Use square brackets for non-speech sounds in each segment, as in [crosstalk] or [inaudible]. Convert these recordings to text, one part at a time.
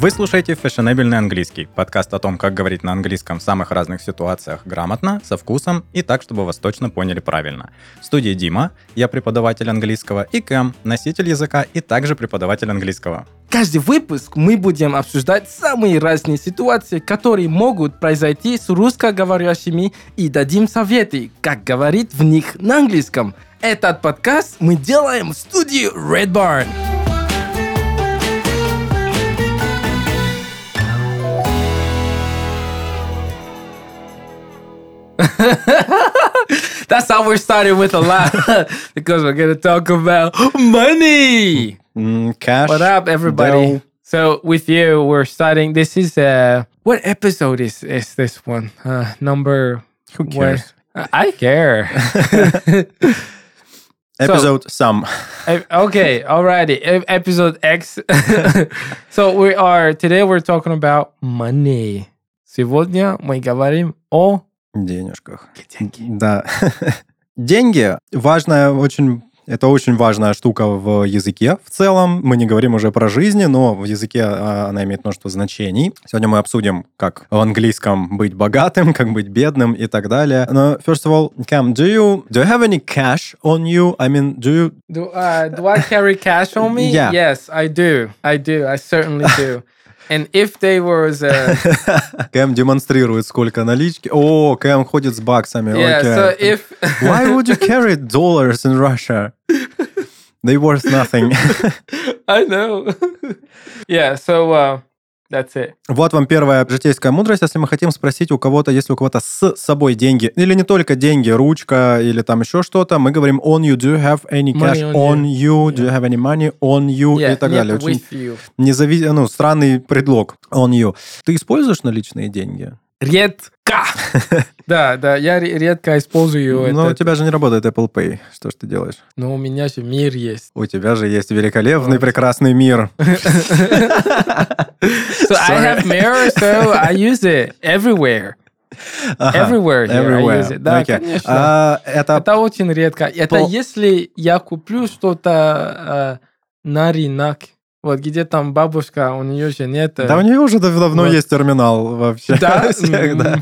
Вы слушаете «Фешенебельный английский» – подкаст о том, как говорить на английском в самых разных ситуациях грамотно, со вкусом и так, чтобы вас точно поняли правильно. В студии Дима, я преподаватель английского, и Кэм, носитель языка и также преподаватель английского. Каждый выпуск мы будем обсуждать самые разные ситуации, которые могут произойти с русскоговорящими и дадим советы, как говорить в них на английском. Этот подкаст мы делаем в студии Red Barn. [laughs] That's how we're starting with a laugh [laughs] because we're going to talk about money. Mm, cash. What up, everybody? dough. So with you, we're starting. This is uh, what episode is is this one? Uh, number. Who cares? what- I care. [laughs] Episode some. E- okay, alrighty. E- Episode X. so we are today. We're talking about money. Сегодня мы говорим о денежках. Да. [laughs] Деньги важная очень это очень важная штука в языке в целом. Мы не говорим уже про жизни, но в языке а, она имеет множество значений. Сегодня мы обсудим, как в английском быть богатым, [laughs] как быть бедным и так далее. Но, first of all, Cam, do you, do you have any cash on you? I mean, do you... Do uh, do I carry cash on me? [laughs] Yeah. Yes, I do. I do. I certainly do. And if they was uh, [laughs] Кэм демонстрирует, сколько налички. О, Кэм ходит с баксами. yeah, окей. so if [laughs] Why would you carry dollars in Russia? They worth nothing. [laughs] I know. yeah, so uh, that's it. Вот вам первая житейская мудрость, если мы хотим спросить у кого-то, если у кого-то с собой деньги, или не только деньги, ручка или там еще что-то, мы говорим on you, do you have any cash Money on on you, do you have any money on you Yeah, и так далее. Очень you. незави... ну, странный предлог on you. Ты используешь наличные деньги? Редко. [laughs] да, да, я ре- редко использую Но у это. тебя же не работает Apple Pay. Что ж ты делаешь? Но у меня же мир есть. У тебя же есть великолепный, прекрасный мир. [laughs] So I have mirror, so I use it everywhere. Ага, Everywhere here I everywhere. use it. Да, Окей. конечно. А, это Это очень редко. Это Пол- если я куплю что-то э, на рынок, вот где там бабушка, у нее же нет... Да у нее уже дав- давно Вот. есть терминал вообще. Да? [laughs] Всех, да.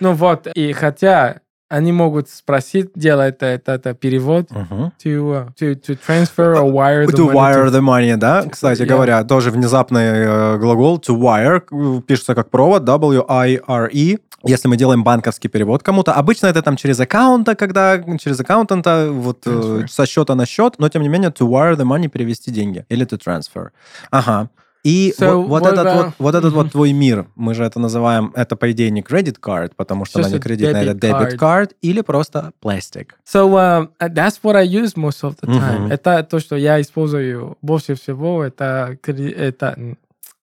Ну вот, и хотя они могут спросить, делать это, это, перевод Мгм. to, uh, to, to transfer or wire the To money wire to- the money, да? Кстати Yeah. говоря, тоже внезапный э, глагол to wire э, пишется как провод W-I-R-E. Если мы делаем банковский перевод кому-то, обычно это там через аккаунта, когда через аккаунтанта вот э, Transfer. со счета на счет, но тем не менее to wire the money перевести деньги или to transfer. Ага. И So, вот, вот этот about- вот, вот этот вот твой мир, мы же это называем, это по идее не credit card, потому что Just она не кредитная, это debit debit card или просто plastic. So um, that's what I use most of the time. Мгм. Это то, что я использую больше всего. Это это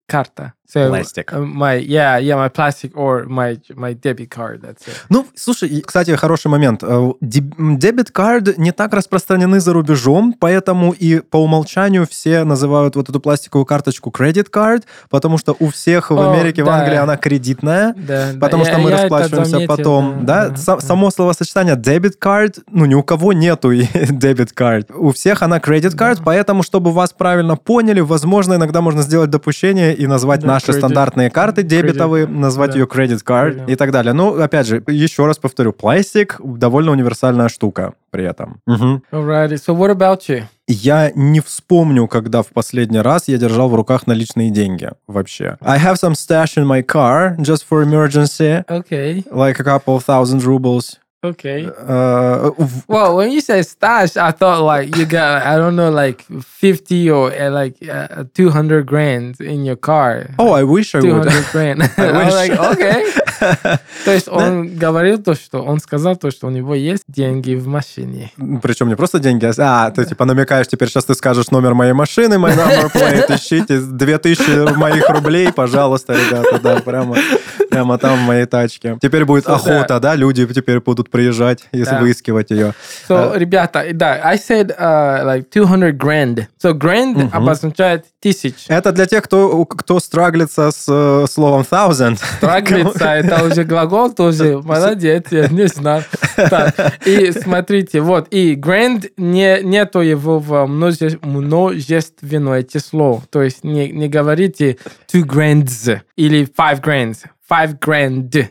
карта. So Plastic. uh, my yeah yeah my plastic or my my debit card. That's it. Ну, слушай, кстати, хороший момент. Э, деб- м, Дебет-кард не так распространены за рубежом, поэтому и по умолчанию все называют вот эту пластиковую карточку credit card, потому что у всех в Америке, в да. Англии она кредитная. Да, да, Потому я- что мы я расплачиваемся заметил, потом, да? да, Са- да. Само словосочетание debit card, ну ни у кого нету [laughs] debit card. У всех она credit card, поэтому чтобы вас правильно поняли, возможно, иногда можно сделать допущение и назвать Да, наши credit- стандартные карты дебетовые, назвать да. ее credit card Credit. и так далее. Ну, опять же, еще раз повторю, пластик довольно универсальная штука при этом. Alrighty. So what about you? Я не вспомню, когда в последний раз я держал в руках наличные деньги вообще. I have some stash in my car just for emergency, Okay. like a couple of thousand rubles. Okay. Uh, в- Well, when you say stash, I thought like you got I don't know like fifty or uh, like uh, two hundred grand in your car. oh, I wish I Two would. hundred grand. [laughs] [laughs] I was like, okay. [laughs] То есть он говорил то, что он сказал то, что у него есть деньги в машине. Причем не просто деньги, а а, ты типа намекаешь, теперь сейчас ты скажешь номер моей машины, мой number plate, ищите 2000 моих рублей, пожалуйста, ребята, да, прямо, прямо там в моей тачке. Теперь будет So, охота, да, люди теперь будут приезжать и Да. выискивать ее. So, ребята, да, I said uh, like 200 grand. So, grand обозначает тысяч. Это для тех, кто, кто страглится с э, словом thousand. Страглица, это уже глагол тоже. [laughs] Молодец, я не знал. Так, и смотрите, вот, и grand не, нету его в множе, множественное число. То есть не, не говорите two grands или five grands. Five grand.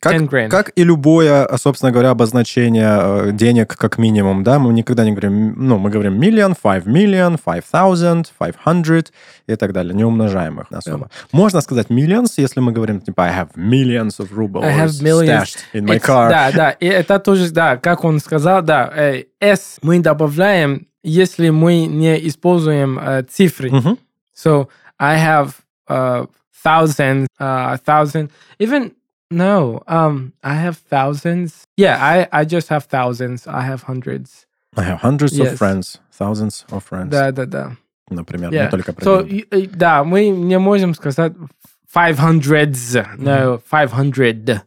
Как, 10 grand. как и любое, а, собственно говоря, обозначение э, денег как минимум, да, мы никогда не говорим, ну, мы говорим million, five million, five thousand, five hundred и так далее, не умножаем их особо. Можно сказать millions, если мы говорим, типа, I have millions of rubles I have millions. stashed in my It's- car. Да, да, и это тоже, да, как он сказал, да, э, S мы добавляем, если мы не используем э, цифры. Мгм. So I have uh, thousand, uh, a thousand, even no, um, I have thousands. Yeah, I, I just have thousands. I have hundreds. I have hundreds of Yes. friends, thousands of friends, Да, да, да. например, Yeah. не только про So, деньги. и- и- да, мы не можем сказать five hundreds. No, five hundred.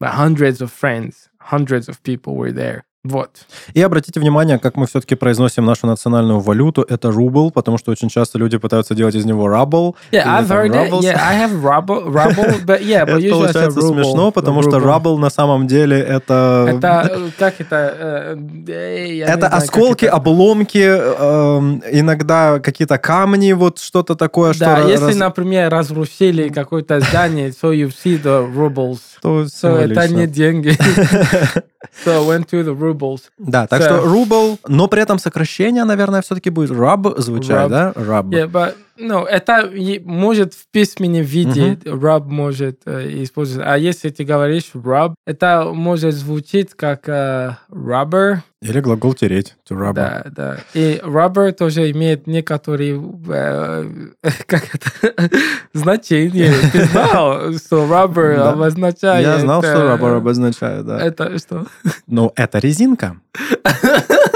But hundreds of friends, hundreds of people were there. Вот. И обратите внимание, как мы все-таки произносим нашу национальную валюту. Это рубль, потому что очень часто люди пытаются делать из него рабл. Yeah, I've heard it. Yeah, I have rubble, rubble, but yeah, [laughs] but Это получается ruble, смешно, потому что рабл на самом деле это... Это, э, как это? э, э, Это знаю, осколки, это. обломки, эм, иногда какие-то камни, вот что-то такое, что... Да, если, раз- например, разрушили какое-то здание, so you see the rubles. то So это не деньги. [laughs] So went to the rubles. Да, так So- что рубль, но при этом сокращение, наверное, все-таки будет раб звучать, Rub. да? Раб. Yeah, but, no, это может в письменном виде rub может э, использовать. А если ты говоришь rub, это может звучить как э, rubber. Или глагол тереть, to rub. Да, да. И rubber тоже имеет некоторые э, [laughs] как это, [laughs] значения. Ты знал, что rubber Да. обозначает... Я знал, что э, раб обозначает, да. Это что? Ну, это резинка. [laughs]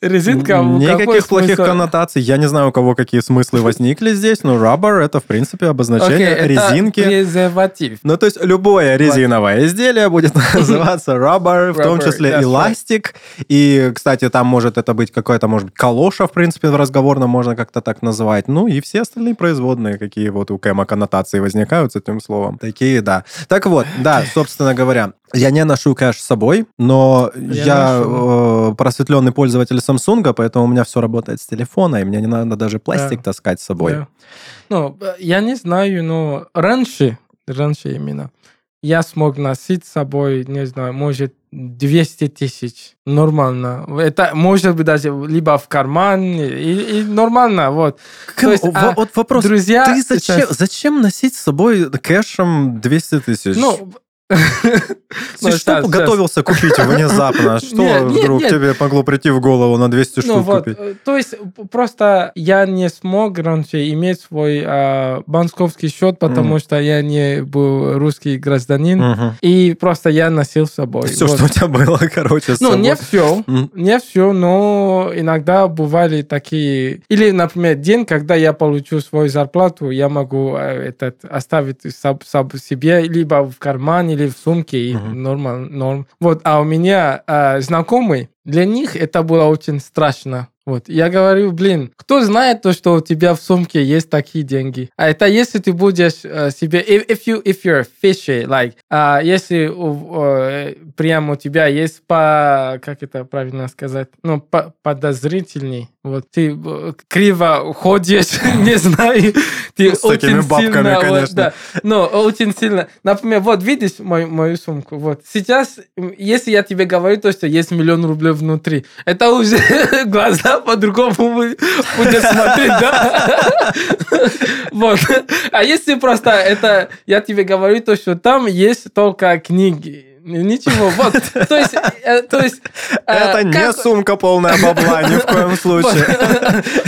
Резинка? Никаких плохих коннотаций. Я не знаю, у кого какие смыслы возникли здесь, но rubber это, в принципе, обозначение резинки. презерватив. Ну, то есть любое резиновое изделие будет [laughs] называться rubber, в том числе эластик. И, кстати, там может это быть какое-то, может быть, калоша, в принципе, в разговорном можно как-то так называть. Ну, и все остальные производные, какие вот у Кэма коннотации возникают с этим словом. Такие, да. Так вот, да, собственно говоря, я не ношу кэш с собой, но Я я, э, просветленный пользователь Samsung, поэтому у меня все работает с телефона, и мне не надо даже пластик таскать с собой. Да. Ну, э, я не знаю, но раньше, раньше именно, я смог носить с собой, не знаю, может, 200 тысяч. Нормально. Это может быть даже либо в карман, и, и нормально, вот. Кэм, То есть, во- а, вот вопрос. Друзья... Ты зачем, сейчас- зачем носить с собой кэшем 200 тысяч? Ну, Ты ну, что готовился купить внезапно? [laughs] Что вдруг тебе могло прийти в голову на 200 Ну штук купить? э, то есть просто я не смог раньше иметь свой а, банковский счет, потому что я не был русский гражданин, и просто я носил с собой. Все, что у тебя было, [laughs] короче, Ну, не все, не все, но иногда бывали такие... Или, например, день, когда я получу свою зарплату, я могу э, этот, оставить себе либо в кармане, или в сумке, и Мгм. норм, норм. Вот, а у меня э, знакомый, для них это было очень страшно. Вот, я говорю, блин, кто знает то, что у тебя в сумке есть такие деньги? А это если ты будешь э, себе, if, if you if you're fishy, like, а, если э, прямо у тебя есть по, как это правильно сказать, ну по, подозрительный, вот ты э, криво ходишь, [laughs] не знаю, ты Ну, с такими бабками, сильно, вот, конечно. да, но очень сильно. Например, вот видишь мою, мою сумку, вот сейчас, если я тебе говорю то, что есть миллион рублей внутри, это уже [laughs] глаза по-другому будут смотреть, да? Вот. А если просто это, я тебе говорю то, что там есть только книги, Ничего, вот, то есть, э, то есть... э, Это не как- сумка полная бабла, ни в коем случае.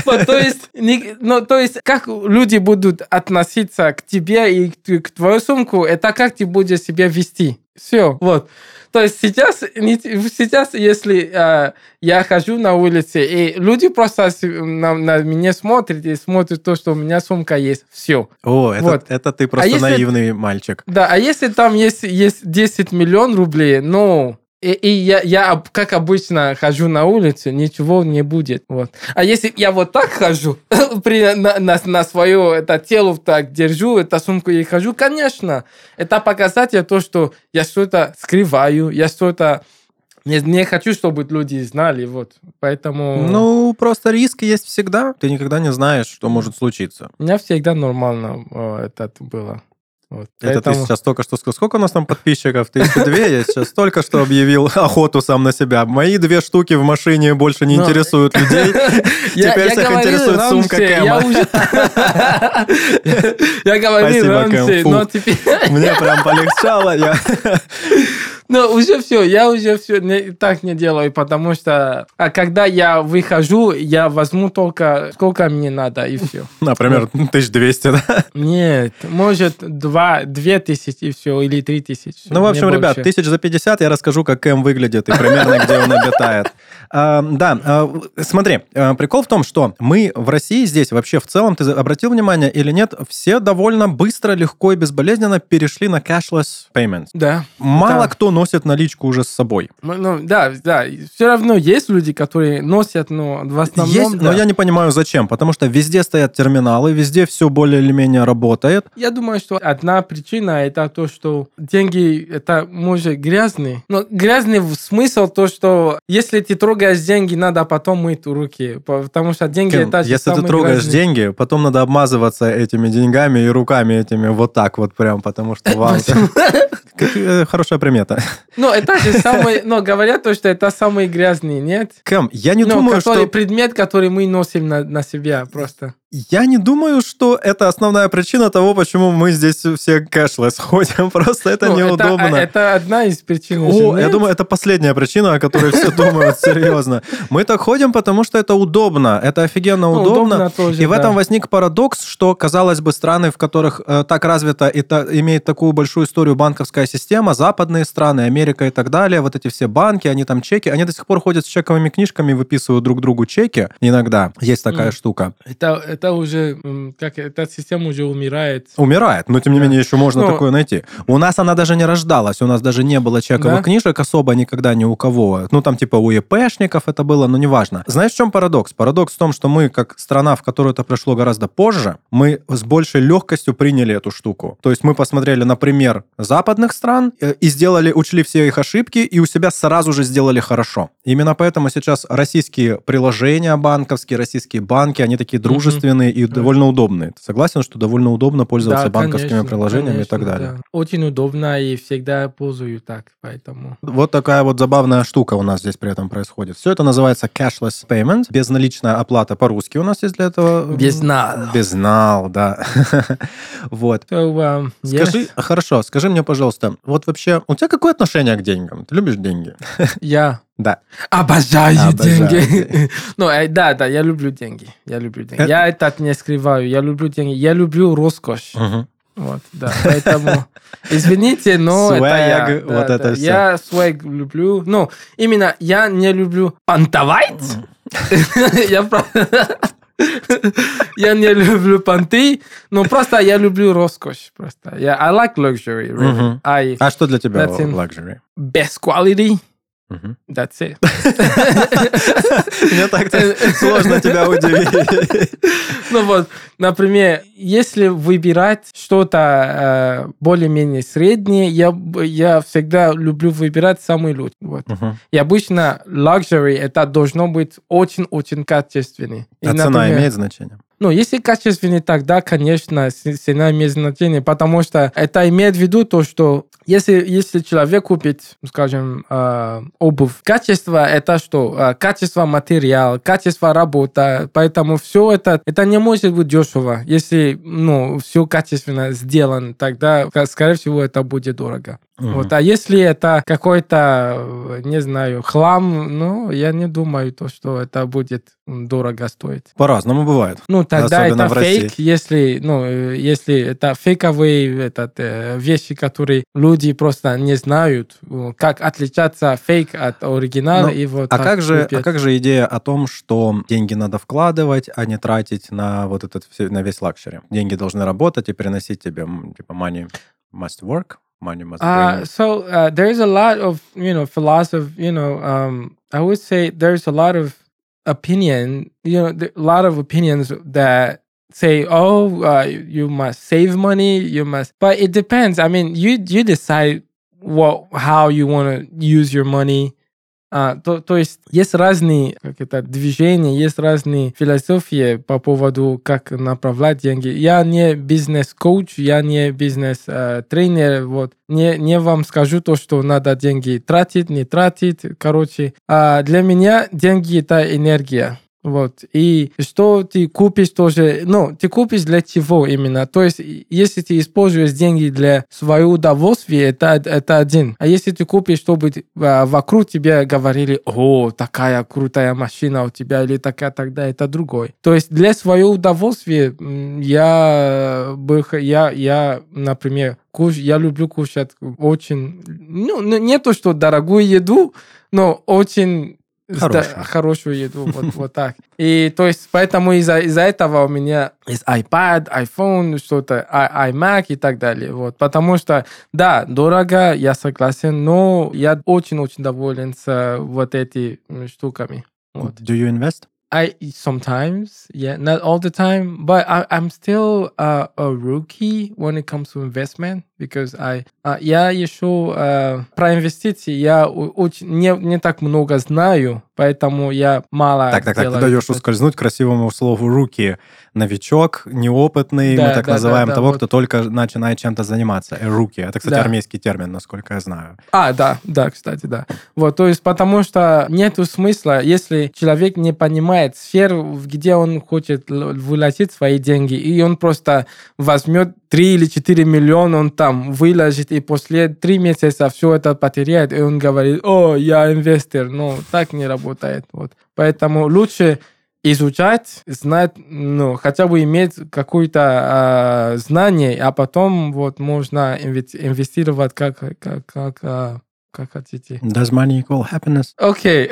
вот, то есть, не- ну, то есть, как люди будут относиться к тебе и к, к твою сумку, это как ты будешь себя вести. Все, вот. То есть сейчас, сейчас если э, я хожу на улице, и люди просто на, на меня смотрят и смотрят то, что у меня сумка есть, все. О, это, Вот. это ты просто если- наивный мальчик. Да, а если там есть, есть 10 миллион рублей, ну, И, и я, я, как обычно, хожу на улицу, ничего не будет. Вот. А если я вот так хожу, [laughs] при, на, на, на свое это тело так держу, эту сумку и хожу, конечно, это показатель то, что я что-то скрываю, я что-то не, не хочу, чтобы люди знали, вот. Поэтому Ну, просто риск есть всегда. Ты никогда не знаешь, что может случиться. у меня всегда нормально э, это было. Вот. Это ты Поэтому- сейчас только что сказал. Сколько у нас там подписчиков? Тысяча две. Я сейчас только что объявил охоту сам на себя. Мои две штуки в машине больше не интересуют людей. [laughs] Теперь всех интересует сумка Кэма. [laughs] Я говорил Спасибо, раньше, Кэм, фу. но теперь... Мне прям полегчало. Ну, уже все, я уже все не, так не делаю, потому что а когда я выхожу, я возьму только сколько мне надо, и все. [laughs] Например, 1200, да? Нет, может, два, две тысячи и все, или три тысячи. Ну, в общем, ребят, больше. тысяч за 50 я расскажу, как Кэм выглядит и примерно где он обитает. [laughs] А, Да, а, смотри, а, прикол в том, что мы в России здесь вообще в целом, ты обратил внимание или нет, все довольно быстро, легко и безболезненно перешли на cashless payments. Да. Мало Да. кто носит наличку уже с собой. Ну, ну, да, да. Все равно есть люди, которые носят, но в основном... Есть, да. но я не понимаю, зачем. Потому что везде стоят терминалы, везде все более или менее работает. Я думаю, что одна причина это то, что деньги это может грязные. Но грязный в смысл то, что если ты трогаешь деньги, надо потом мыть руки, потому что деньги Кем? это же Если ты трогаешь грязные. деньги, потом надо обмазываться этими деньгами и руками этими вот так вот прям, потому что вам... Э, Хорошая примета. Ну, это же самый, но говорят то, что это самый грязный, нет? Кэм, я не Ну, думаю, что... предмет, который мы носим на себя просто. Я не думаю, что это основная причина того, почему мы здесь все кэшлес [laughs] ходим. Просто это Ну, неудобно. Это, одна из причин. О, я думаю, это последняя причина, о которой все [laughs] думают серьезно. Мы так ходим, потому что это удобно. Это офигенно Ну, удобно. удобно тоже, и в да. этом возник парадокс, что, казалось бы, страны, в которых э, так развита и та- имеет такую большую историю банковская система, западные страны, Америка и так далее, вот эти все банки, они там чеки, они до сих пор ходят с чековыми книжками, выписывают друг другу чеки. Иногда есть такая Мгм. штука. Это, это уже, как эта система уже умирает. Умирает, но тем не Да. менее еще можно Ну, такое найти. У нас она даже не рождалась, у нас даже не было чековых Да? книжек особо никогда ни у кого. Ну, там типа у ЕПшников это было, но неважно. Знаешь, в чем парадокс? Парадокс в том, что мы, как страна, в которую это пришло гораздо позже, мы с большей легкостью приняли эту штуку. То есть мы посмотрели на пример западных стран э, и сделали, учли все их ошибки и у себя сразу же сделали хорошо. Именно поэтому сейчас российские приложения банковские, российские банки, они такие дружественные и довольно удобные. Ты согласен, что довольно удобно пользоваться Да, банковскими конечно, приложениями и так конечно, далее? да. Очень удобно и всегда пользую так, поэтому... Вот такая вот забавная штука у нас здесь при этом происходит. Все это называется cashless payment, безналичная оплата по-русски у нас есть для этого. Безнал. Безнал, да. [laughs] Вот. So, um, yes, Скажи, хорошо, скажи мне, пожалуйста, вот вообще, у тебя какое отношение к деньгам? Ты любишь деньги? я Да. обожаю, Обожаю деньги. [laughs] ну, э, да, да, я люблю деньги. Я люблю деньги. Это- Я это не скрываю. Я люблю деньги. Я люблю роскошь. Вот, да, поэтому [laughs] извините, но это я. Да, вот да. это всё. Я свэг люблю. Ну, именно я не люблю понтовать. [laughs] Я Я не люблю понты, но просто я люблю роскошь. Просто. Я I like luxury, really. Мгм. I А что для тебя luxury? best quality. That's it. [laughs] Мне так-то сложно тебя удивить. Ну вот, например, если выбирать что-то э, более-менее среднее, я, я всегда люблю выбирать самый лучший. Вот. Мгм. И обычно luxury это должно быть очень-очень качественный. И, А цена например, имеет значение? Ну, если качественный, тогда, конечно, цена имеет значение, потому что это имеет в виду то, что если, если человек купит, скажем, э, обувь, качество это что? Э, качество материал, качество работа, поэтому все это, это не может быть дешево. Если, ну, все качественно сделано, тогда, скорее всего, это будет дорого. Мгм. Вот, а если это какой-то, э, не знаю, хлам, ну, я не думаю, то, что это будет дорого стоить. По-разному бывает. Ну, тогда Особенно это фейк, если, ну, э, если это фейковые этот, э, вещи, которые люди просто не знают, как отличаться фейк от оригинала. Ну, и вот А как, же, а как же идея о том, что деньги надо вкладывать, а не тратить на вот этот все- на весь luxury? Деньги должны работать и приносить тебе типа money must work. Money must bring. Uh, so uh, there's a lot of you know philosophy. You know, um, I would say there's a lot of opinion. You know, a lot of opinions that say, "Oh, uh, you must save money. You must," but it depends. I mean, you you decide what how you want to use your money. А, то, то есть есть разные как это, движения, есть разные философии по поводу, как направлять деньги. Я не бизнес-коуч, я не бизнес-тренер, вот. Не, не вам скажу то, что надо деньги тратить, не тратить, короче. А для меня деньги — это энергия. Вот. И что ты купишь тоже, ну, ты купишь для чего именно? То есть, если ты используешь деньги для своего удовольствия, это, это один. А если ты купишь, чтобы а, вокруг тебя говорили, о, такая крутая машина у тебя, или такая, тогда это другой. То есть, для своего удовольствия я бы, я, я, например, куш, я люблю кушать очень, ну, не то, что дорогую еду, но очень Хорошую. Да, хорошую еду, вот, [laughs] вот так. И то есть поэтому из-за из этого у меня есть iPad, iPhone, что-то, i- iMac и так далее. Вот. Потому что, да, дорого, я согласен, но я очень-очень доволен с вот этими штуками. Вот. Do you invest? I sometimes, yeah, not all the time, but I, I'm still uh, a rookie when it comes to investment because I, uh, я еще uh, про инвестиции я о- очень не, не так много знаю, поэтому я мало Так, так, так, ты даешь ускользнуть красивому слову руки. Новичок, неопытный, Да, мы так да, называем да, того, вот. кто только начинает чем-то заниматься. Э, Руки. Это, кстати, Да. армейский термин, насколько я знаю. А, да, да, кстати, да. Вот, то есть, потому что нету смысла, если человек не понимает сферу, где он хочет вложить свои деньги, и он просто возьмет 3 или 4 миллиона, он там выложит, и после 3 месяца все это потеряет, и он говорит, о, я инвестор. Ну, так не работает. Вот. Поэтому лучше изучать, знать, ну, хотя бы иметь какое-то а, знание, а потом вот можно инве- инвестировать как, как, как, а, как хотите. Does money equal happiness? Окей.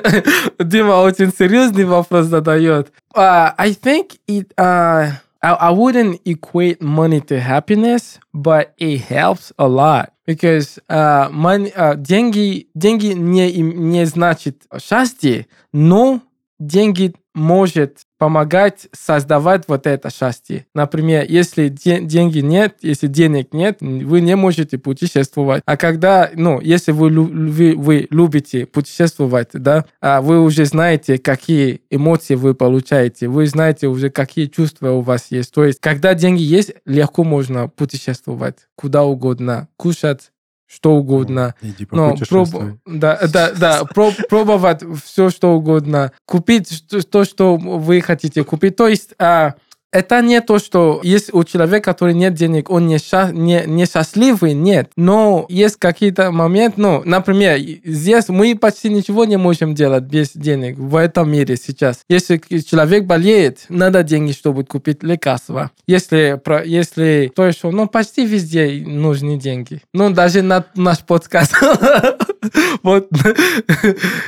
[laughs] Дима очень серьезный вопрос задает. Uh, I think it, uh, I, I wouldn't equate money to happiness, but it helps a lot. Because uh, money, uh, деньги, деньги не, не значит счастье, но деньги может помогать создавать вот это счастье. Например, если де- деньги нет, если денег нет, вы не можете путешествовать. А когда, ну, если вы, вы, вы любите путешествовать, да, а вы уже знаете, какие эмоции вы получаете, вы знаете уже, какие чувства у вас есть. То есть, когда деньги есть, легко можно путешествовать куда угодно, кушать что угодно. Иди Ну, попутешествуй. проб- да, да, да, проб- пробовать все, что угодно, купить то, что вы хотите купить. То есть а, это не то, что есть у человека, который нет денег, он не, ша- не, не счастливый, нет. Но есть какие-то моменты, ну, например, здесь мы почти ничего не можем делать без денег в этом мире сейчас. Если человек болеет, надо деньги, чтобы купить лекарства. Если, про- если то еще, ну, почти везде нужны деньги. Ну, даже на наш подкаст. [laughs] Вот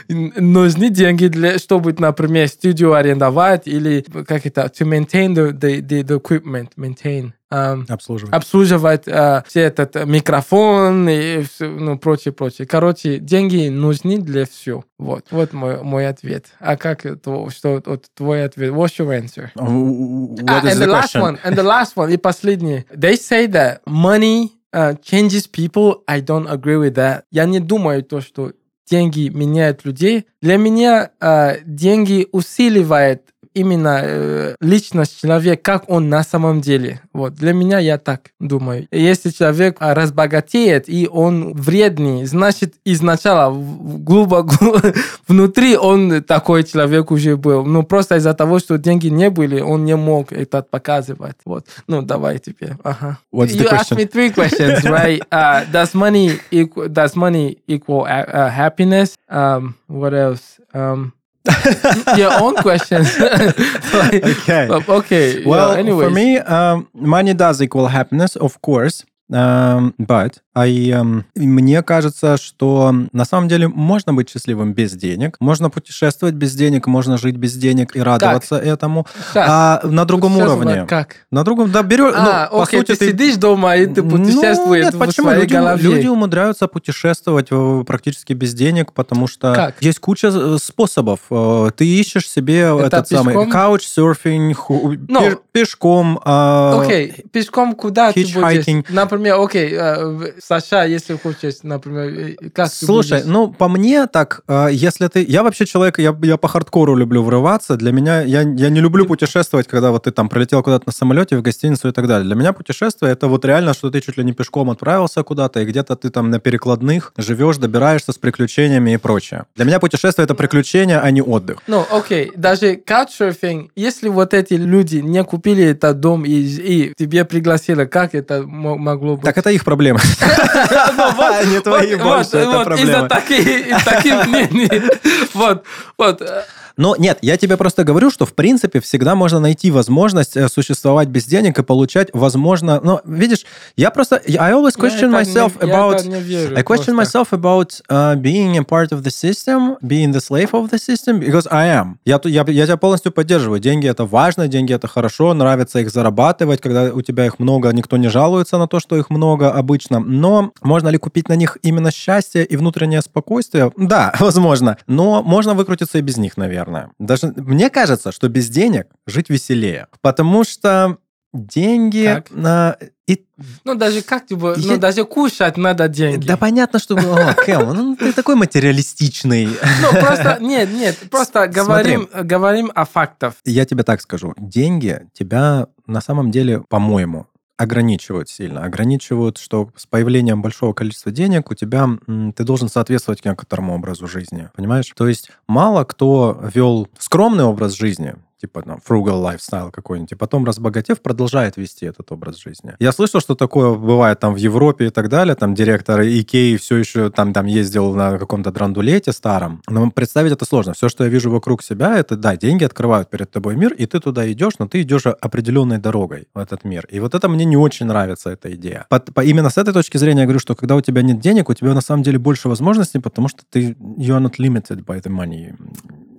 нужны деньги, для, чтобы, например, студию арендовать или как это, to maintain the, the, the, the equipment, maintain. Um, Обслуживать. обслуживать э, все этот микрофон и всё, ну, прочее, прочее. Короче, деньги нужны для всего. Вот, вот мой, мой ответ. А как что вот твой ответ? What's your answer? What Ah, and the the last one, and the last one, и последний. They say that money uh, changes people. I don't agree with that. Я не думаю то, что деньги меняют людей. Для меня uh, деньги усиливают именно э, личность человека, как он на самом деле. Вот. Для меня я так думаю. Если человек а, разбогатеет, и он вредный, значит, изначально глубоко [laughs] внутри он такой человек уже был. Ну, просто из-за того, что деньги не были, он не мог это показывать. Вот. Ну, давай теперь. Ага. What's the you asked question? me three questions, [laughs] right? Uh, does money equal, does money equal uh, happiness? Um, what else? Um, [laughs] your own questions. [laughs] Like, Okay. okay. yeah, Well, anyways. for me, um, money does equal happiness, of course. Um, but А и, эм, и мне кажется, что на самом деле можно быть счастливым без денег, можно путешествовать без денег, можно жить без денег и радоваться этому. Как? А на другом Сейчас уровне. Как? На другом, да, берешь, А, ну, по окей, сути, ты сидишь дома, и ты Ну, путешествуешь нет, в почему? Люди, голове. люди умудряются путешествовать э, практически без денег, потому что Как? есть куча э, способов. Э, Ты ищешь себе этот самый пешком? ху- Ну. пеш- пешком, а, Окей, пешком куда ты будешь? Например, окей, э, в США, если хочешь, например, э, как ты Слушай, будешь? ну, по мне так, э, если ты... Я вообще человек, я, я по хардкору люблю врываться. Для меня... Я, я не люблю путешествовать, когда вот ты там прилетел куда-то на самолете, в гостиницу и так далее. Для меня путешествие это вот реально, что ты чуть ли не пешком отправился куда-то, и где-то ты там на перекладных живешь, добираешься с приключениями и прочее. Для меня путешествие это приключение, а не отдых. Ну, окей, даже couchsurfing, если вот эти люди не купили этот дом и, и тебе пригласили, как это мо- могло быть? Так это их проблемы. [laughs] [laughs] Не твои Вот, больше, это вот, Из-за таких мнений. [laughs] Вот, вот. Но нет, я тебе просто говорю, что в принципе всегда можно найти возможность э, существовать без денег и получать, возможно... Но видишь, я просто... I always я question это myself не- я about... верю I question просто. myself about uh, being a part of the system, being the slave of the system, because I am. Я, я, я тебя полностью поддерживаю. Деньги это важно, деньги это хорошо, нравится их зарабатывать, когда у тебя их много, никто не жалуется на то, что их много обычно. Но можно ли купить на них именно счастье и внутреннее спокойствие? Да, [laughs] возможно. Но можно выкрутиться и без них, наверное. Даже мне кажется, что без денег жить веселее. Потому что деньги... Как? а, и Ну, даже как типа, Я- ну, даже кушать надо деньги. да понятно, что... О, Кэм, ну ты такой материалистичный. Ну, просто, нет, нет, просто говорим, говорим о фактах. Я тебе так скажу. Деньги тебя на самом деле, по-моему, ограничивают сильно. Ограничивают, что с появлением большого количества денег у тебя ты должен соответствовать некоторому образу жизни. Понимаешь? То есть мало кто вел скромный образ жизни, типа там frugal lifestyle какой-нибудь, и потом, разбогатев, продолжает вести этот образ жизни. Я слышал, что такое бывает там в Европе и так далее, там директор Икеи все еще там, там ездил на каком-то драндулете старом, но представить это сложно. Все, что я вижу вокруг себя, это, да, деньги открывают перед тобой мир, и ты туда идешь, но ты идешь определенной дорогой в этот мир. И вот это мне не очень нравится, эта идея. По- по- именно с этой точки зрения я говорю, что когда у тебя нет денег, у тебя на самом деле больше возможностей, потому что ты you are not limited by the money.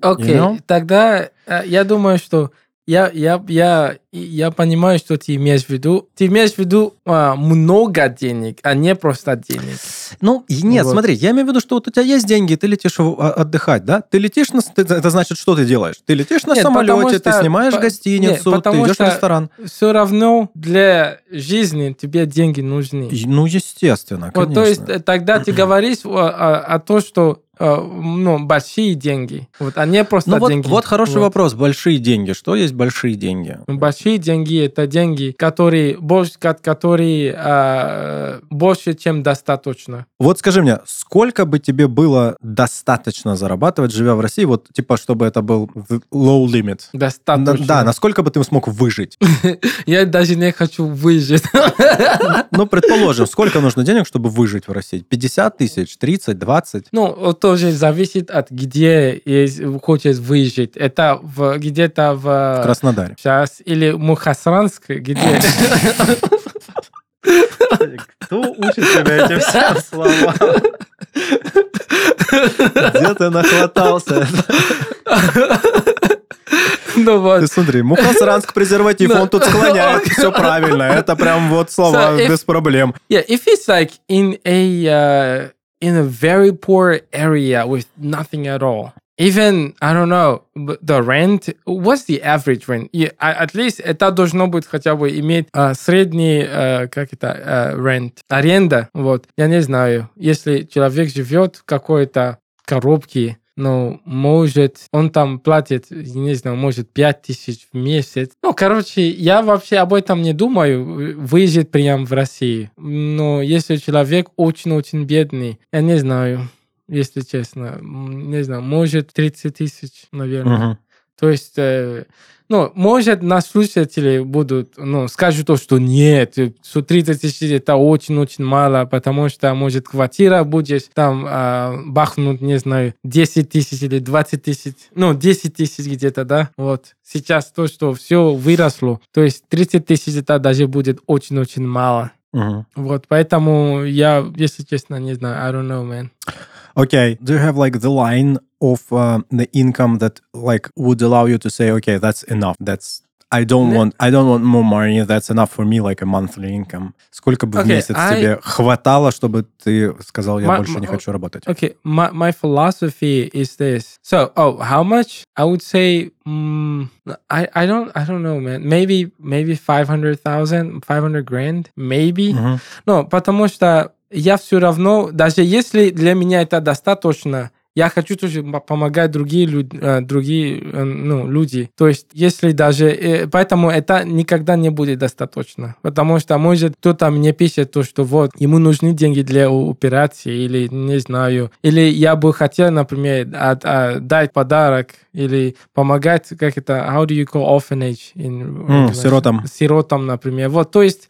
Окей, You know? тогда э, я думаю, что я, я, я, я понимаю, что ты имеешь в виду. Ты имеешь в виду а, много денег, а не просто денег. Ну, нет, Вот. смотри, я имею в виду, что вот у тебя есть деньги, ты летишь а, отдыхать, да? Ты летишь на... ты- Это значит, что ты делаешь? Ты летишь на Нет, самолете, ты что- снимаешь по- гостиницу, нет, ты идешь в ресторан. Все равно для жизни тебе деньги нужны. Ну, естественно, Вот, то есть конечно. э, тогда ты [clears throat] говоришь о, о- о том, что э, ну, большие деньги, вот, а не просто Ну, вот, деньги. вот хороший Вот. вопрос. Большие деньги. Что есть большие деньги? Ну, Большие деньги это деньги, которые больше, ко- которые а, больше, чем достаточно. Вот скажи мне, сколько бы тебе было достаточно зарабатывать, живя в России, вот типа, чтобы это был low limit? Достаточно. Да, насколько бы ты смог выжить? [laughs] Я даже не хочу выжить. [laughs] Ну, предположим, сколько нужно денег, чтобы выжить в России? 50 тысяч, 30, 20? Ну, тоже зависит от где хочешь выжить. Это где-то в... В Краснодаре. Сейчас, или Мухасранск, где... Кто учит тебя этим всем словам? Где ты нахватался? Ну вот. Ты смотри, Мухасранск презерватив, он тут склоняет, [laughs] все правильно. Это прям вот слова So if- без проблем. Yeah, if it's like in a uh, in a very poor area with nothing at all, even I don't know the rent. What's the average rent? Yeah, а- at least это должно быть хотя бы иметь а, средний а, как это а, rent аренда. Вот я не знаю, если человек живет в какой-то коробке. Ну, может, он там платит, не знаю, может, 5 тысяч в месяц. Ну, короче, я вообще об этом не думаю, выезжать прямо в России. Но если человек очень-очень бедный, я не знаю, если честно, не знаю, может, 30 тысяч, наверное. Мгм. То есть, э, ну, может, нас слушатели будут, ну, скажут то, что нет, э, что 30 тысяч это очень-очень мало, потому что, может, квартира будешь там а, бахнуть, не знаю, 10 тысяч или 20 тысяч, ну, 10 тысяч где-то, да, вот. Сейчас то, что все выросло, то есть 30 тысяч это даже будет очень-очень мало. Мгм. Вот, поэтому я, если честно, не знаю, I don't know, man. Okay. Do you have like the line of uh, the income that like would allow you to say, okay, that's enough. That's I don't Не- want I don't want more money. That's enough for me, like a monthly income. Сколько бы в Okay, месяц I- тебе хватало, чтобы ты сказал, я Ма- больше не ма- хочу работать? Okay, my, my philosophy is this. So, oh, how much? I would say, mm, I, I don't, I don't know, man. Maybe, maybe 500,000, 500 grand, maybe. Мгм. Ну, потому что я все равно, даже если для меня это достаточно, я хочу тоже помогать другие, люд- э, другие э, ну, люди. То есть, если даже... э, Поэтому это никогда не будет достаточно. Потому что, может, кто-то мне пишет то, что вот, ему нужны деньги для операции, или не знаю. Или я бы хотел, например, от- а, дать подарок, или помогать, как это, how do you call orphanage? In, М, сиротам. Сиротам, например. Вот, то есть,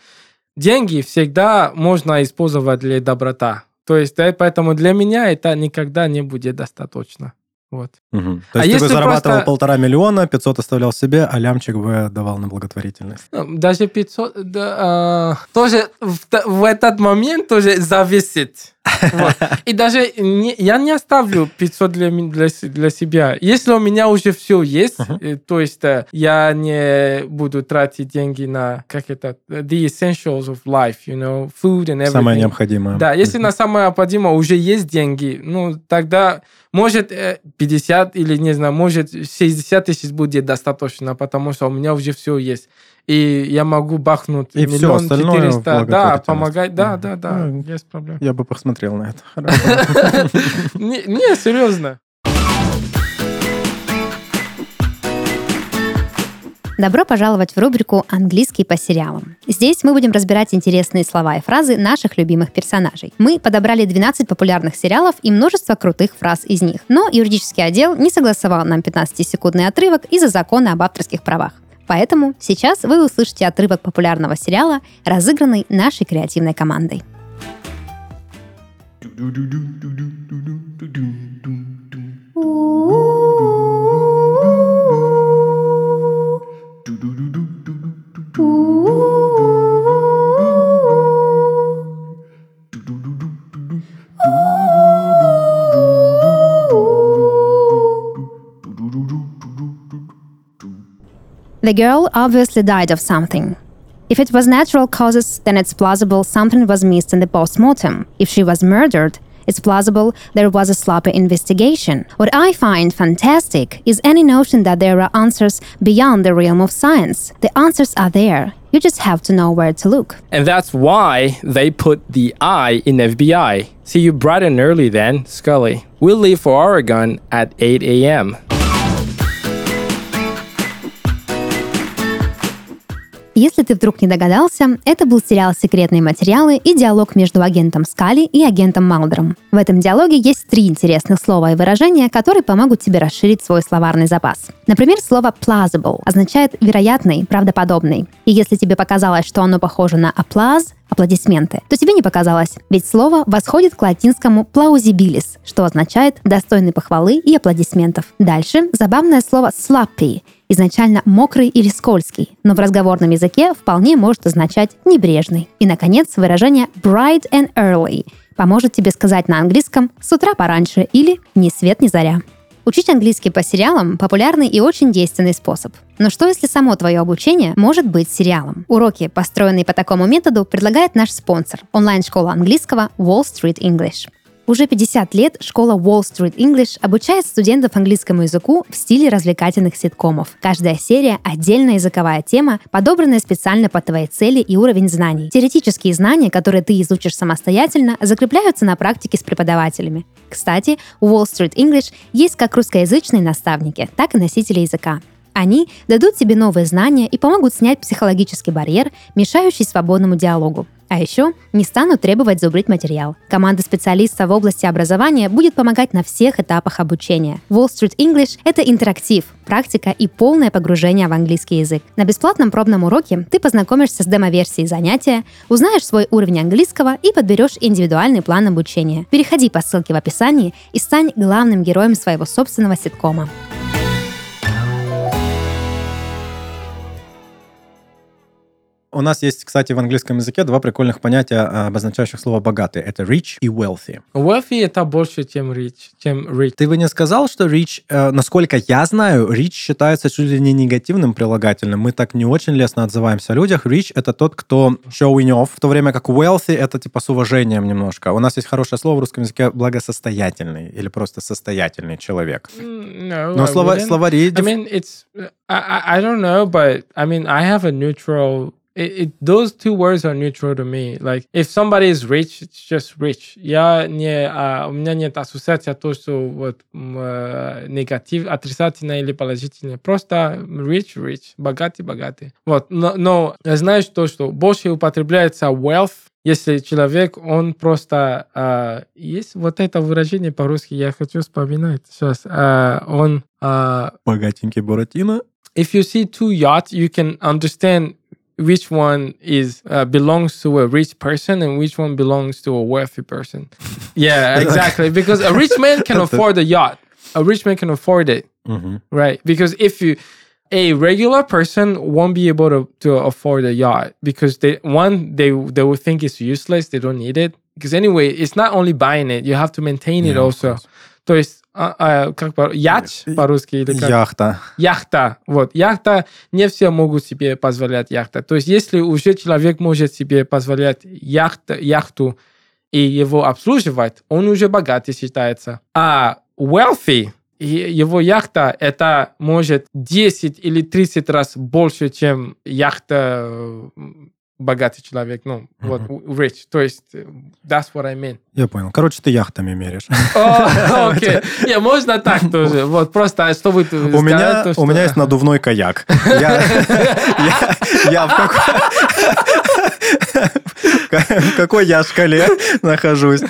деньги всегда можно использовать для доброта. То есть, да, поэтому для меня это никогда не будет достаточно. Вот. Мгм. То А есть ты бы если зарабатывал просто- полтора миллиона, 500 оставлял себе, а лямчик бы давал на благотворительность. Ну, Даже 500, да, а, тоже в, в этот момент тоже зависит. [laughs] Вот. И даже не- я не оставлю 500 для, для, для себя. Если у меня уже все есть, э, то есть э, я не буду тратить деньги на, как это, the essentials of life, you know, food and everything. Самое необходимое. Да, если на самое необходимое уже есть деньги, ну, тогда может э, 50 или, не знаю, может 60 тысяч будет достаточно, потому что у меня уже все есть. И я могу бахнуть И миллион четыреста, да, помогать, да, да, да, Ну, есть проблема. Я бы посмотрел на это. [laughs] Не, серьезно. Добро пожаловать в рубрику «Английский по сериалам». Здесь мы будем разбирать интересные слова и фразы наших любимых персонажей. Мы подобрали 12 популярных сериалов и множество крутых фраз из них. Но юридический отдел не согласовал нам 15-секундный отрывок из-за закона об авторских правах. Поэтому сейчас вы услышите отрывок популярного сериала, разыгранный нашей креативной командой. The girl obviously died of something. If it was natural causes, then it's plausible something was missed in the postmortem. If she was murdered, it's plausible there was a sloppy investigation. What I find fantastic is any notion that there are answers beyond the realm of science. The answers are there. You just have to know where to look. And that's why they put the I in FBI. See you bright and early then, Scully. We'll leave for Oregon at 8 a.m. Если ты вдруг не догадался, это был сериал «Секретные материалы» и диалог между агентом Скали и агентом Малдером. В этом диалоге есть три интересных слова и выражения, которые помогут тебе расширить свой словарный запас. Например, слово plausible означает «вероятный», «правдоподобный». И если тебе показалось, что оно похоже на applause, аплодисменты, то тебе не показалось, ведь слово восходит к латинскому plausibilis, что означает «достойный похвалы и аплодисментов». Дальше забавное слово sloppy, изначально мокрый или скользкий, но в разговорном языке вполне может означать небрежный. И, наконец, выражение bright and early поможет тебе сказать на английском «с утра пораньше» или «ни свет ни заря». Учить английский по сериалам – популярный и очень действенный способ. Но что если само твое обучение может быть сериалом? Уроки, построенные по такому методу, предлагает наш спонсор – онлайн-школа английского Wall Street English. Уже 50 лет школа Wall Street English обучает студентов английскому языку в стиле развлекательных ситкомов. Каждая серия – отдельная языковая тема, подобранная специально под твои цели и уровень знаний. Теоретические знания, которые ты изучишь самостоятельно, закрепляются на практике с преподавателями. Кстати, у Wall Street English есть как русскоязычные наставники, так и носители языка. Они дадут тебе новые знания и помогут снять психологический барьер, мешающий свободному диалогу. А еще не станут требовать зубрить материал. Команда специалистов в области образования будет помогать на всех этапах обучения. Wall Street English — это интерактив, практика и полное погружение в английский язык. На бесплатном пробном уроке ты познакомишься с демо-версией занятия, узнаешь свой уровень английского и подберешь индивидуальный план обучения. Переходи по ссылке в описании и стань главным героем своего собственного ситкома. У нас есть, кстати, в английском языке два прикольных понятия, а, обозначающих слово «богатый». Это rich и wealthy. Wealthy это больше, чем rich, чем rich. Ты бы не сказал, что rich, э, насколько я знаю, rich считается чуть ли не негативным прилагательным. Мы так не очень лестно отзываемся о людях. Rich — это тот, кто showing off, в то время как wealthy — это типа с уважением немножко. У нас есть хорошее слово в русском языке «благосостоятельный» или просто «состоятельный человек». Mm, No, Но I wouldn't. словари... I mean, it's I I don't know, but I mean, I have a neutral. It, it those two words are neutral to me. Like if somebody is rich, it's just rich. Я не а, у меня нет ассоциации то, что вот э, негатив, отрицательное или положительное. Просто rich, rich, богатый, богатый. Вот. Но, но я знаю, что, больше употребляется wealth, если человек, он просто... а, есть вот это выражение по-русски, я хочу вспоминать сейчас. А, он... а, Богатенький Буратино. if you see two yachts, you can understand which one is uh, belongs to a rich person and which one belongs to a wealthy person. [laughs] yeah, exactly. Because a rich man can [laughs] afford a yacht. A rich man can afford it, mm-hmm. right? Because if you a regular person won't be able to, to afford a yacht because they one they they will think it's useless. They don't need it because anyway, it's not only buying it; you have to maintain yeah, it also. So it's а, а, как по яч по-русски или как? Яхта. яхта. Вот, яхта, не все могут себе позволять яхта. То есть, если уже человек может себе позволять яхта, яхту и его обслуживать, он уже богатый считается. А wealthy, его яхта, это может 10 или 30 раз больше, чем яхта э, богатый человек, ну, вот, rich. То есть, э, that's what I mean. Я понял. Короче, ты яхтами меришь. [laughs] [laughs] Окей. Не, можно так [laughs] тоже. Вот, просто, чтобы ты У меня, у что- меня есть надувной каяк. Я в какой... в какой я шкале нахожусь?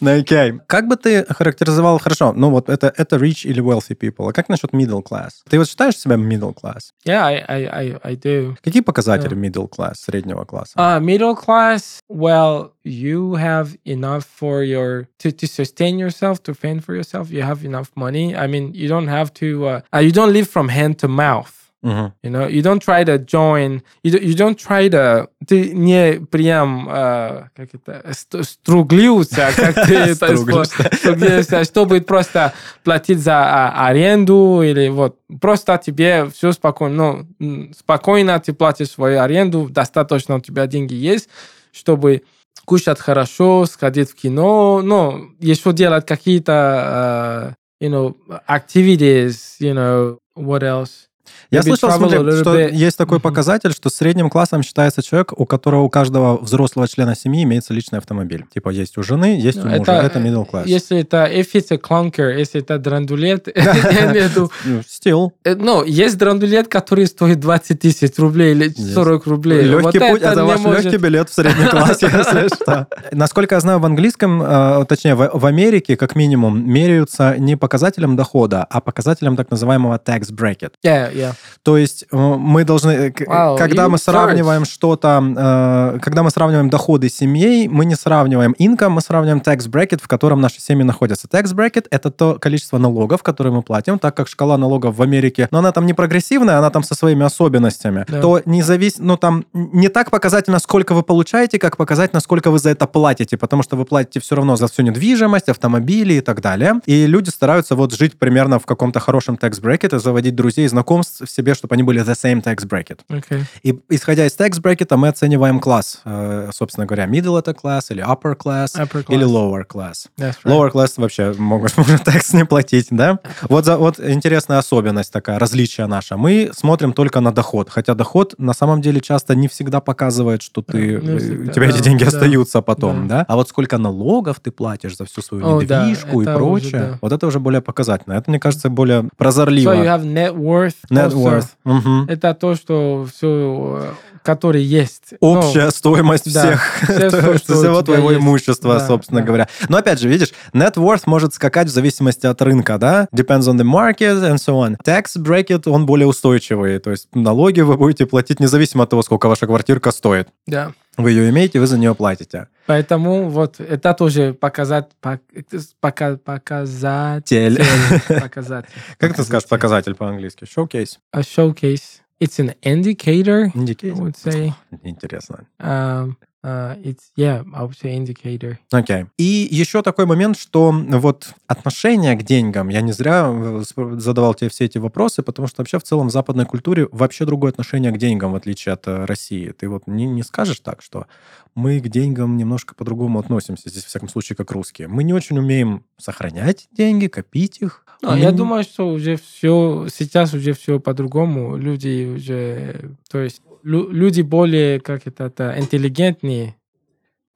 Ну, Окей. Как бы ты характеризовал, хорошо, ну вот это, это rich или wealthy people, а как насчет middle class? Ты вот считаешь себя middle class? Yeah, I, I, I, I do. Какие показатели middle class, среднего класса? Uh, middle class, well, you have enough for your to, to sustain yourself, to fend for yourself. You have enough money. I mean, you don't have to. Uh, uh, you don't live from hand to mouth. Мгм. You know, you don't try to join. You you don't try to. Ты не прям uh, как это ст- струглился, [laughs] как ты это струглился, чтобы просто платить за а, аренду или вот просто тебе все спокойно. Ну, спокойно ты платишь свою аренду, достаточно у тебя деньги есть, чтобы кушать хорошо, сходить в кино, ну, еще делать какие-то, uh, you know, activities, you know, what else? Я слышал, смотри, что есть такой показатель, что средним классом считается человек, у которого у каждого взрослого члена семьи имеется личный автомобиль. Типа есть у жены, есть у мужа. Это, middle class. Если это, if it's a clunker, если это драндулет, [laughs] я имею в [laughs] виду, Ну, Still. э, ну, есть драндулет, который стоит 20 тысяч рублей или Есть. 40 рублей. Легкий путь, это ваш легкий билет в средний [laughs] класс, если что. Насколько я знаю, в английском, э, точнее, в в Америке, как минимум, меряются не показателем дохода, а показателем так называемого tax bracket. Yeah, yeah. То есть э, мы должны, э, Wow, когда you мы сравниваем что-то, э, когда мы сравниваем доходы семей, мы не сравниваем income, мы сравниваем tax bracket, в котором наши семьи находятся. Tax bracket — это то количество налогов, которые мы платим, так как шкала налогов в Америке, но она там не прогрессивная, она там со своими особенностями, Да. то не зависит, ну там не так показательно, сколько вы получаете, как показательно, сколько вы за это платите, потому что вы платите все равно за всю недвижимость, автомобили и так далее. И люди стараются вот жить примерно в каком-то хорошем tax bracket и заводить друзей, знакомств в себе, чтобы они были the same tax bracket. Okay. И исходя из tax bracket мы оцениваем класс. Э, Собственно говоря, middle это класс, или upper class, Upper или class. lower class. That's right. Lower class вообще могут [laughs] tax не платить, да? Вот, за, вот интересная особенность такая, различие наше. Мы смотрим только на доход, хотя доход на самом деле часто не всегда показывает, что ты, не э, всегда, у тебя эти да, деньги да, остаются потом, да. да. А вот сколько налогов ты платишь за всю свою О, да, и это уже, прочее, да. вот это уже более показательно. Это, мне кажется, более прозорливо. So you have net worth. Net worth. Мгм. Это то, что все, который есть. Общая Ну, стоимость да, всех, [laughs] все, что- всего твоего есть. имущества, Да, собственно да. говоря. Но опять же, видишь, net worth может скакать в зависимости от рынка, да? Depends on the market and so on. Tax bracket, он более устойчивый, то есть налоги вы будете платить независимо от того, сколько ваша квартирка стоит. да. Вы ее имеете, вы за нее платите. Поэтому вот это тоже показать, пок- пока, показатель. Тель. Показатель. [laughs] Как ты скажешь показатель по-английски? Showcase. A showcase. It's an indicator, I Индикейтер? would say. Интересно. Um, uh, it's, yeah, say indicator. Окей. И еще такой момент, что вот отношение к деньгам, я не зря э, задавал тебе все эти вопросы, потому что вообще в целом в западной культуре вообще другое отношение к деньгам, в отличие от э, России. Ты вот не, не скажешь так, что мы к деньгам немножко по-другому относимся, здесь, во всяком случае, как русские. Мы не очень умеем сохранять деньги, копить их. Ну, Мы я думаю, что уже все, сейчас уже все по-другому. Люди уже, то есть лю- люди более, как это, это интеллигентнее.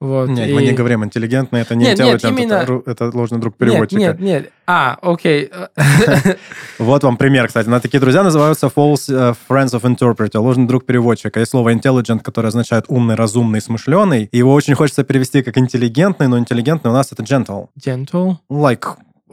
Вот. Нет, и- мы не говорим интеллигентно, это не Нет, нет, именно- это, это ложный друг Нет, переводчика. нет, нет. А, окей. [laughs] Вот вам пример, кстати. На такие друзья называются false э, friends of interpreter, ложный друг переводчика. Есть слово intelligent, которое означает умный, разумный, смышленый. Его очень хочется перевести как интеллигентный, но интеллигентный у нас это gentle. Gentle. Like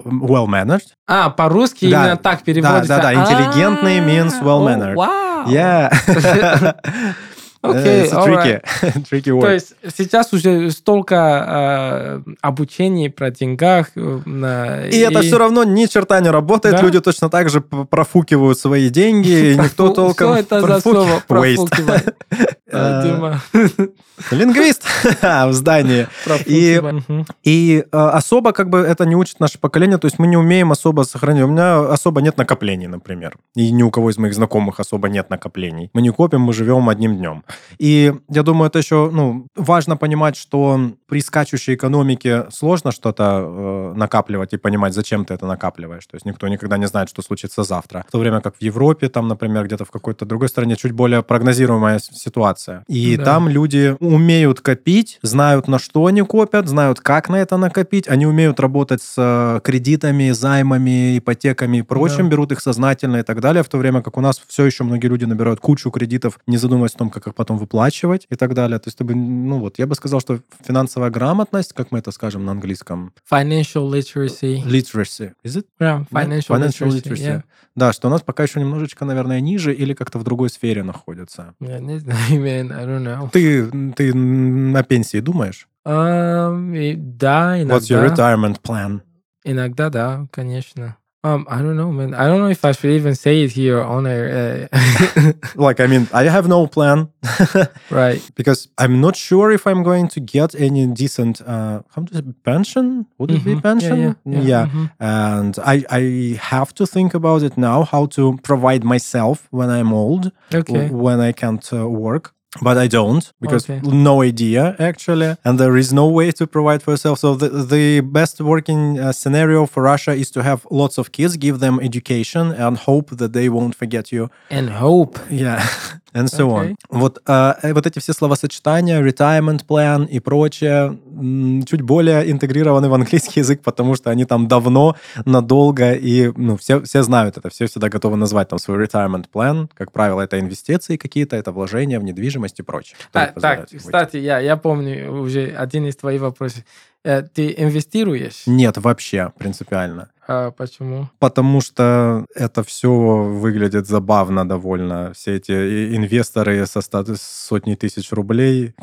well-mannered. А, по-русски Да, именно так переводится. да, да, интеллигентный А, means well-mannered. о, Вау. Yeah. [laughs] [laughs] Окей, a [laughs] tricky, tricky То word. есть сейчас уже столько э, обучений про деньгах. э, на- И это все равно ни черта не работает. Да? Люди точно так же профукивают свои деньги, и никто толком... Что это [laughs] за слово? [laughs] Профукивать. Э, Э, Дима. [laughs] Лингвист [laughs] в здании. Мгм. И э, особо как бы это не учит наше поколение, то есть мы не умеем особо сохранять. У меня особо нет накоплений, например. И ни у кого из моих знакомых особо нет накоплений. Мы не копим, мы живем одним днем. И я думаю, это еще ну, важно понимать, что при скачущей экономике сложно что-то э, накапливать и понимать, зачем ты это накапливаешь. То есть никто никогда не знает, что случится завтра. В то время как в Европе, там, например, где-то в какой-то другой стране чуть более прогнозируемая с- ситуация. И Да. там люди умеют копить, знают, на что они копят, знают, как на это накопить. Они умеют работать с э, кредитами, займами, ипотеками и прочим, Да. берут их сознательно и так далее, в то время как у нас все еще многие люди набирают кучу кредитов, не задумываясь о том, как их потом выплачивать и так далее. То есть, ну вот, я бы сказал, что финансовая грамотность, как мы это скажем на английском, Financial literacy. literacy, is it? Yeah, Да? financial, literacy. yeah. Да, что у нас пока еще немножечко, наверное, ниже или как-то в другой сфере находится. Я не знаю, [laughs] man, I don't know. Ты, ты на пенсии думаешь? Um, и- да, What's your иногда. retirement plan? Иногда, да, конечно. Um, I don't know, man. I don't know if I should even say it here on air. uh, [laughs] Like, I mean, I have no plan [laughs] right. because I'm not sure if I'm going to get any decent, uh, how to say, pension? Would it be Mhm. pension? Yeah, yeah, yeah. mhm. And I, I have to think about it now, how to provide myself when I'm old, Okay. w- when I can't uh, work. But I don't because Okay. no idea actually, and there is no way to provide for yourself. So the, the best working uh, scenario for Russia is to have lots of kids, give them education, and hope that they won't forget you And hope. Yeah, [laughs] and so on. Окей. Вот, а, э, вот эти все словосочетания, retirement plan и прочее, чуть более интегрированы в английский язык, потому что они там давно, надолго, и ну, все, все знают это, все всегда готовы назвать там свой retirement plan. Как правило, это инвестиции какие-то, это вложения в недвижимость и прочее. которые Так, кстати, я, я помню уже один из твоих вопросов. Э, Ты инвестируешь? Нет, вообще, принципиально. А почему? Потому что это все выглядит забавно довольно. Все эти инвесторы со ста- сотней тысяч рублей,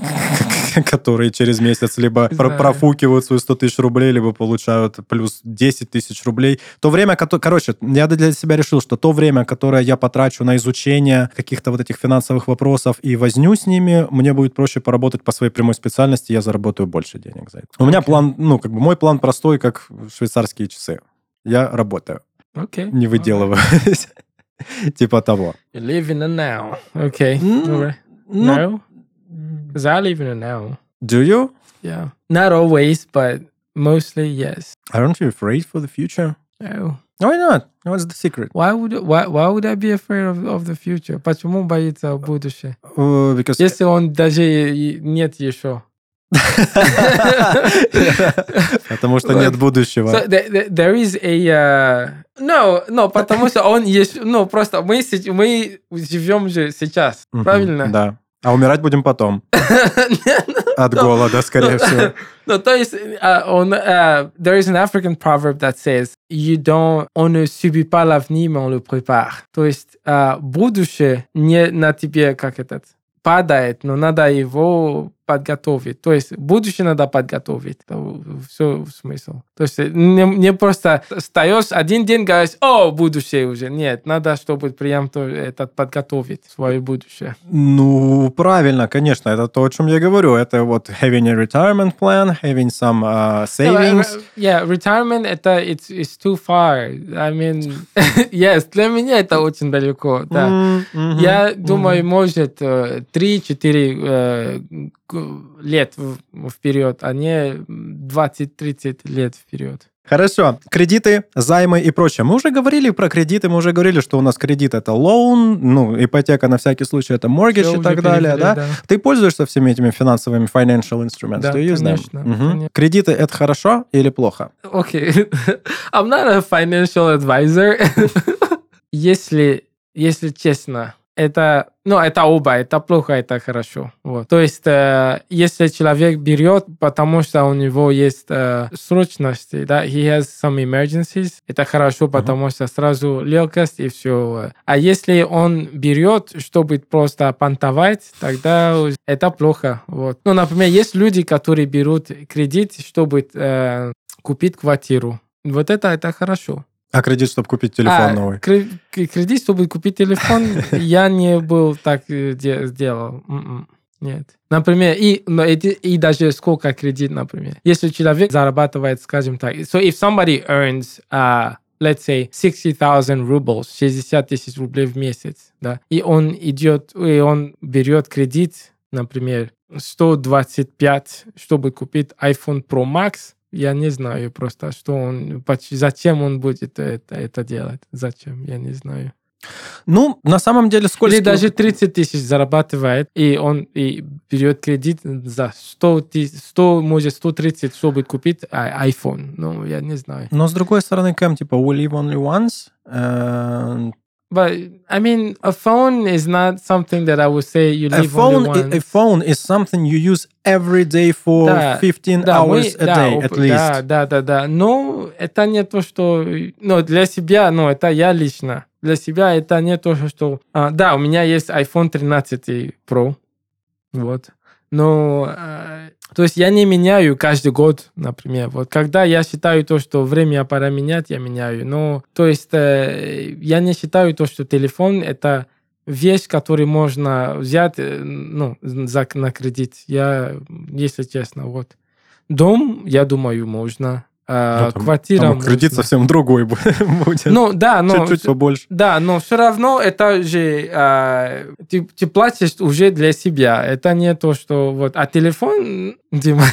[laughs] которые через месяц либо Знаю. профукивают свои 100 тысяч рублей, либо получают плюс 10 тысяч рублей. То время, кото- короче, я для себя решил, что то время, которое я потрачу на изучение каких-то вот этих финансовых вопросов и возню с ними, мне будет проще поработать по своей прямой специальности, я заработаю больше денег за это. У меня план, ну, как бы мой план простой, как швейцарские часы. Я работаю, Окей. не выделываюсь. [laughs] Типа того. You live in the now. Okay. Mm, Alright. Ну, No? Because I live in the now. do you? Yeah. Not always, but mostly yes. Aren't you afraid for the future? No. Why not? What's the secret? Why would why why would I be afraid of, of the future? Почему боится будущее? Uh, because Если он даже и- нет еще. Потому что нет будущего. So there, there- there is a uh, no, no, потому что он есть, ну просто мы се- мы живем же сейчас, Мгм, правильно? Да. А умирать будем потом. [laughs] От голода, скорее всего. No, то есть uh, uh, there is an African proverb that says you don't, on ne subit pas l'avenir, mais on le prépare. То есть uh, будущее не на тебе как этот падает, но надо его подготовить. То есть будущее надо подготовить. Это все смысл. То есть не, не просто встаешь один день, говоришь, о, будущее уже. Нет, надо, чтобы прям то, этот подготовить свое будущее. Ну, правильно, конечно. Это то, о чем я говорю. Это вот having a retirement plan, having some uh, savings. Yeah, retirement, это it's, it's too far. I mean, [laughs] yes, для меня это очень далеко. Да. Mm-hmm. Я думаю, может, 3-4 э, лет вперед, а не 20-30 лет вперед. Хорошо. Кредиты, займы и прочее. Мы уже говорили про кредиты, мы уже говорили, что у нас кредит это loan, ну, ипотека на всякий случай это mortgage Всё и так далее, да? да. Ты пользуешься всеми этими финансовыми financial instruments? Да, конечно, Мгм. конечно. Кредиты это хорошо или плохо? Okay. [laughs] I'm not a financial advisor. [laughs] если, если честно, это, ну, это оба, это плохо, это хорошо. Вот. То есть, э, если человек берет, потому что у него есть э, срочности, да, he has some emergencies, это хорошо, потому что сразу легкость и все. А если он берет, чтобы просто понтовать, тогда это плохо. Вот. Ну, например, есть люди, которые берут кредит, чтобы э, купить квартиру. Вот это, это хорошо. А кредит, чтобы купить телефон А, новый? кредит, чтобы купить телефон, я не был так э, де- сделал. М-м. Нет. Например, и, но эти- и даже сколько кредит, например. Если человек зарабатывает, скажем так, so if somebody earns, uh, let's say, 60,000 rubles, 60 тысяч рублей в месяц, да, и он идет, и он берет кредит, например, 125, чтобы купить iPhone Pro Max, я не знаю просто, что он, зачем он будет это, это делать, зачем, я не знаю. Ну, на самом деле, сколько... Или даже 30 тысяч зарабатывает, и он и берет кредит за 100, тыс- 100 может 130, чтобы купить а- iPhone. Ну, я не знаю. Но с другой стороны, Кэм, типа, we live only once. and But, I mean, a phone is not something that I would say you A live phone, only a phone is something you use every day for Да, 15 Да, мы- hours a да, day, оп- at least. Да, да, да, да. Но это не то, что... Ну, для себя, ну, это я лично. Для себя это не то, что... а, да, у меня есть iPhone 13 Pro. Вот. Но... а, то есть я не меняю каждый год, например. Вот когда я считаю то, что время пора менять, я меняю. Но, то есть э, я не считаю то, что телефон это вещь, которую можно взять э, ну, за, на кредит. Я, если честно, вот. Дом, я думаю, можно. А, Ну, там- квартира там кредит совсем другой бу- [laughs] будет. Ну, да, но... Чуть-чуть побольше. Да, но все равно это же а, ты, ты платишь уже для себя. Это не то, что вот. А телефон, [laughs] Дима,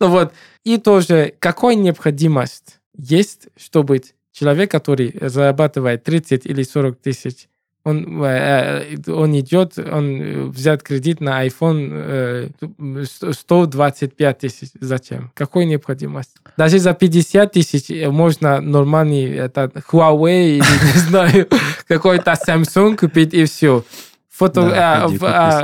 ну вот. И тоже, какой необходимость есть, чтобы человек, который зарабатывает 30 или 40 тысяч, он, э, э, он идет, он э, взят кредит на iPhone э, 125 тысяч. Зачем? Какой необходимость? Даже за 50 тысяч э, можно нормальный этот Huawei или, [laughs] не знаю, какой-то Samsung купить и все. Фото, Да, а,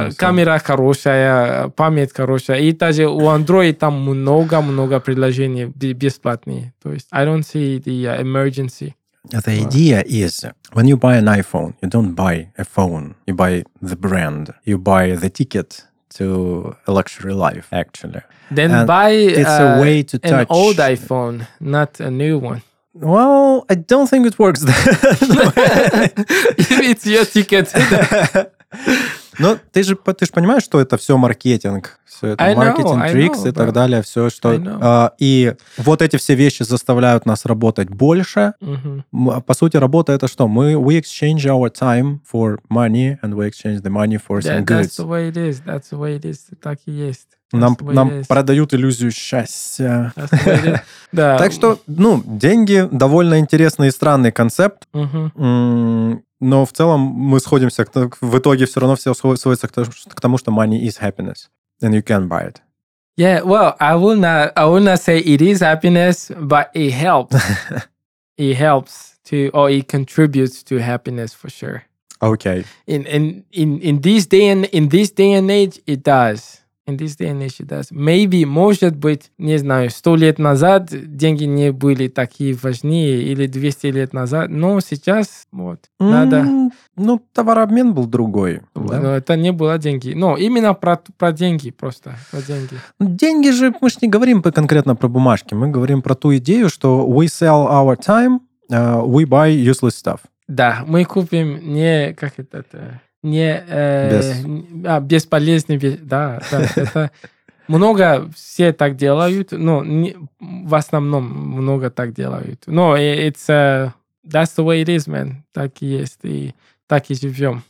Samsung. камера хорошая, память хорошая. И даже у Android там много-много приложений бе- бесплатные. То есть, I don't see the emergency. The idea is when you buy an iPhone, you don't buy a phone, you buy the brand, you buy the ticket to a luxury life, actually. Then And buy it's a uh, way to an touch- old iPhone, not a new one. Well, I don't think it works that [laughs] way. [laughs] It's your ticket. [laughs] Но ты же, ты же понимаешь, что это все маркетинг, все это I know, маркетинг, I трикс know, и так да. далее, все, что... Know. а, и вот эти все вещи заставляют нас работать больше. М, По сути, работа это что? Мы we exchange our time for money and we exchange the money for some That- that's goods. the way it is. That's the way it is. Так и есть. Нам, That's нам продают иллюзию счастья. That's. [laughs] Да. Так что, ну, деньги довольно интересный и странный концепт, Мгм. М, но в целом мы сходимся, к то- в итоге все равно все сход- сводится к то- к тому, что money is happiness, and you can buy it. Yeah, well, I will not. I will not say it is happiness, but it helps. [laughs] it helps to, or it contributes to happiness for sure. Окей. In in in in this day and in this day and age, it does. In this day and age does. Maybe, может быть, не знаю, сто лет назад деньги не были такие важнее или 200 лет назад, но сейчас вот, надо... М, Ну, товарообмен был другой. да. Но это не было деньги. Но именно про, про деньги просто. Про деньги. Деньги же, мы же не говорим конкретно про бумажки, мы говорим про ту идею, что we sell our time, uh, we buy useless stuff. Да, мы купим не... Как это? Не... э, Без- а, бесполезный... ве- Да, да. Это много все так делают. но не- в основном много так делают. Но и- it's... э, that's the way it is, man. Так и есть. И так и живем.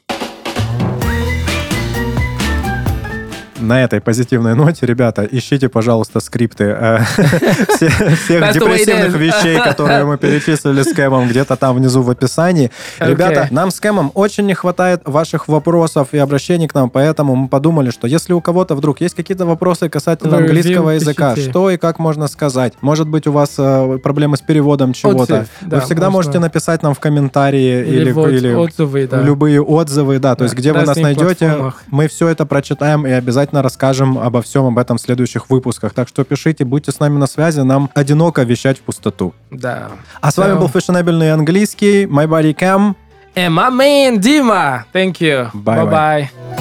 На этой позитивной ноте, ребята, ищите, пожалуйста, скрипты э, [laughs] все- всех депрессивных вещей, которые мы перечислили с Кэмом, где-то там внизу в описании. Ребята, нам с Кэмом очень не хватает ваших вопросов и обращений к нам, поэтому мы подумали, что если у кого-то вдруг есть какие-то вопросы касательно английского языка, что и как можно сказать, может быть, у вас э, проблемы с переводом чего-то, вы да, всегда можете написать нам в комментарии или, любые отзывы, да, то есть где вы нас найдете, мы все это прочитаем и обязательно расскажем обо всем об этом в следующих выпусках. Так что пишите, будьте с нами на связи, нам одиноко вещать в пустоту. Да. А с вами был фешенебельный английский, My Body Cam. And my man, Дима. Thank you. Bye-bye.